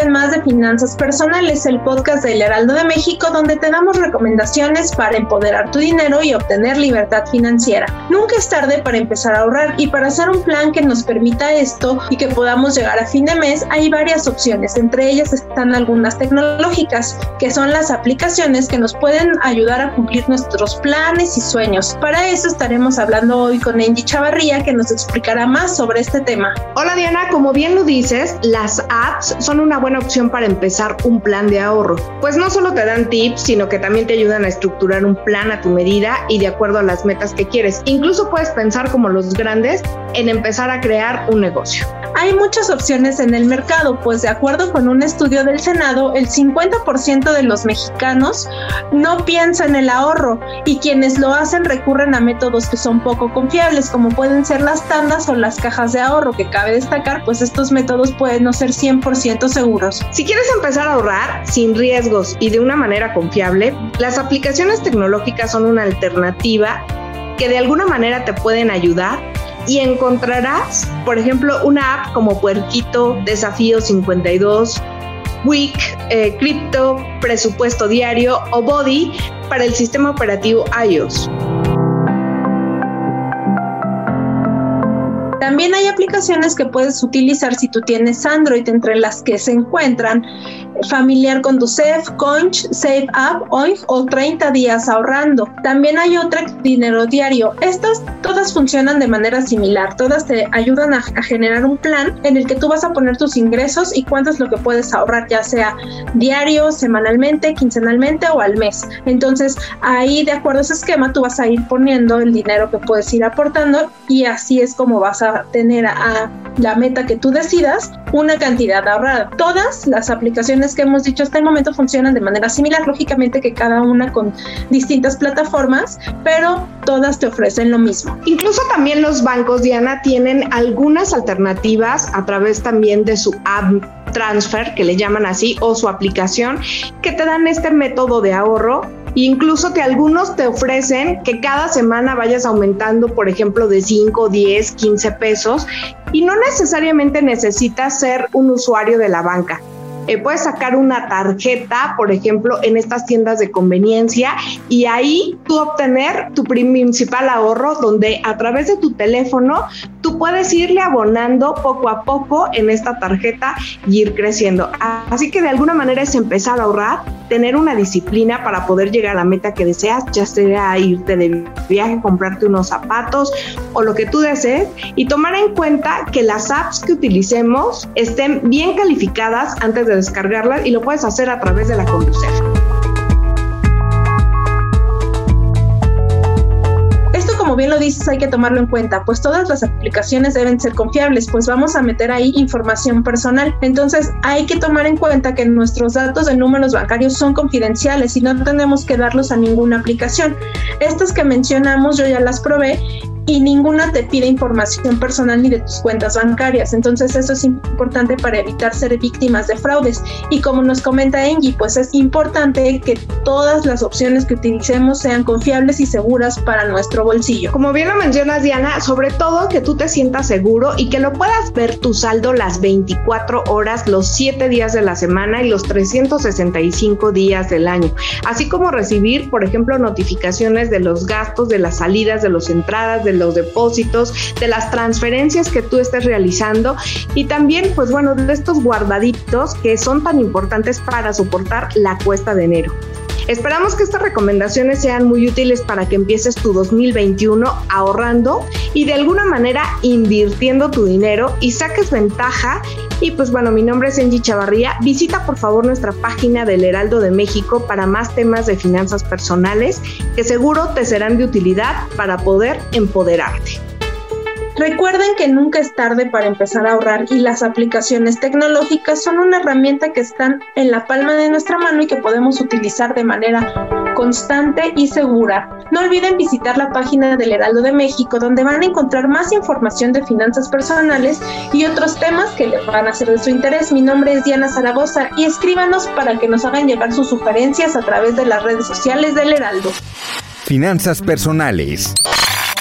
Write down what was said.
Más de Finanzas Personales, el podcast del Heraldo de México, donde te damos recomendaciones para empoderar tu dinero y obtener libertad financiera. Nunca es tarde para empezar a ahorrar y para hacer un plan que nos permita esto y que podamos llegar a fin de mes, hay varias opciones. Entre ellas están algunas tecnológicas, que son las aplicaciones que nos pueden ayudar a cumplir nuestros planes y sueños. Para eso estaremos hablando hoy con Angie Chavarría, que nos explicará más sobre este tema. Hola Diana, como bien lo dices, las apps son una buena opción para empezar un plan de ahorro, pues no solo te dan tips, sino que también te ayudan a estructurar un plan a tu medida y de acuerdo a las metas que quieres. Incluso puedes pensar como los grandes en empezar a crear un negocio. Hay muchas opciones en el mercado, pues de acuerdo con un estudio del Senado, el 50% de los mexicanos no piensan en el ahorro y quienes lo hacen recurren a métodos que son poco confiables, como pueden ser las tandas o las cajas de ahorro, que cabe destacar, pues estos métodos pueden no ser 100% seguros. Si quieres empezar a ahorrar sin riesgos y de una manera confiable, las aplicaciones tecnológicas son una alternativa que de alguna manera te pueden ayudar y encontrarás, por ejemplo, una app como Puerquito, Desafío 52, Week, eh, Crypto, Presupuesto Diario o Body para el sistema operativo iOS. También hay aplicaciones que puedes utilizar si tú tienes Android, entre las que se encuentran familiar con tu Safe, Conch, Save Up, Oink o 30 días ahorrando. También hay otra dinero diario. Estas todas funcionan de manera similar. Todas te ayudan a, generar un plan en el que tú vas a poner tus ingresos y cuánto es lo que puedes ahorrar, ya sea diario, semanalmente, quincenalmente o al mes. Entonces ahí de acuerdo a ese esquema tú vas a ir poniendo el dinero que puedes ir aportando y así es como vas a tener a la meta que tú decidas una cantidad ahorrada. Todas las aplicaciones que hemos dicho hasta el momento funcionan de manera similar, lógicamente que cada una con distintas plataformas, pero todas te ofrecen lo mismo. Incluso también los bancos, Diana, tienen algunas alternativas a través también de su app transfer, que le llaman así, o su aplicación, que te dan este método de ahorro Incluso que algunos te ofrecen que cada semana vayas aumentando, por ejemplo, de 5, 10, 15 pesos y no necesariamente necesitas ser un usuario de la banca. Eh, puedes sacar una tarjeta, por ejemplo, en estas tiendas de conveniencia y ahí tú obtener tu principal ahorro donde a través de tu teléfono tú puedes irle abonando poco a poco en esta tarjeta y ir creciendo. Así que de alguna manera es empezar a ahorrar, tener una disciplina para poder llegar a la meta que deseas, ya sea irte de viaje, comprarte unos zapatos o lo que tú desees y tomar en cuenta que las apps que utilicemos estén bien calificadas antes de descargarla y lo puedes hacer a través de la Conducef. Como bien lo dices, hay que tomarlo en cuenta, pues todas las aplicaciones deben ser confiables, pues vamos a meter ahí información personal. Entonces, hay que tomar en cuenta que nuestros datos de números bancarios son confidenciales y no tenemos que darlos a ninguna aplicación. Estas que mencionamos yo ya las probé y ninguna te pide información personal ni de tus cuentas bancarias. Entonces eso es importante para evitar ser víctimas de fraudes. Y como nos comenta Engie, pues es importante que todas las opciones que utilicemos sean confiables y seguras para nuestro bolsillo. Como bien lo mencionas Diana, sobre todo que tú te sientas seguro y que lo puedas ver tu saldo las 24 horas, los 7 días de la semana y los 365 días del año. Así como recibir, por ejemplo, notificaciones de los gastos, de las salidas, de las entradas, de los depósitos, de las transferencias que tú estés realizando y también, pues bueno, de estos guardaditos que son tan importantes para soportar la cuesta de enero. Esperamos que estas recomendaciones sean muy útiles para que empieces tu 2021 ahorrando y de alguna manera invirtiendo tu dinero y saques ventaja. Y pues bueno, mi nombre es Angie Chavarría. Visita por favor nuestra página del Heraldo de México para más temas de finanzas personales que seguro te serán de utilidad para poder empoderarte. Recuerden que nunca es tarde para empezar a ahorrar y las aplicaciones tecnológicas son una herramienta que están en la palma de nuestra mano y que podemos utilizar de manera constante y segura. No olviden visitar la página del Heraldo de México donde van a encontrar más información de finanzas personales y otros temas que les van a ser de su interés. Mi nombre es Diana Zaragoza y escríbanos para que nos hagan llegar sus sugerencias a través de las redes sociales del Heraldo. Finanzas personales.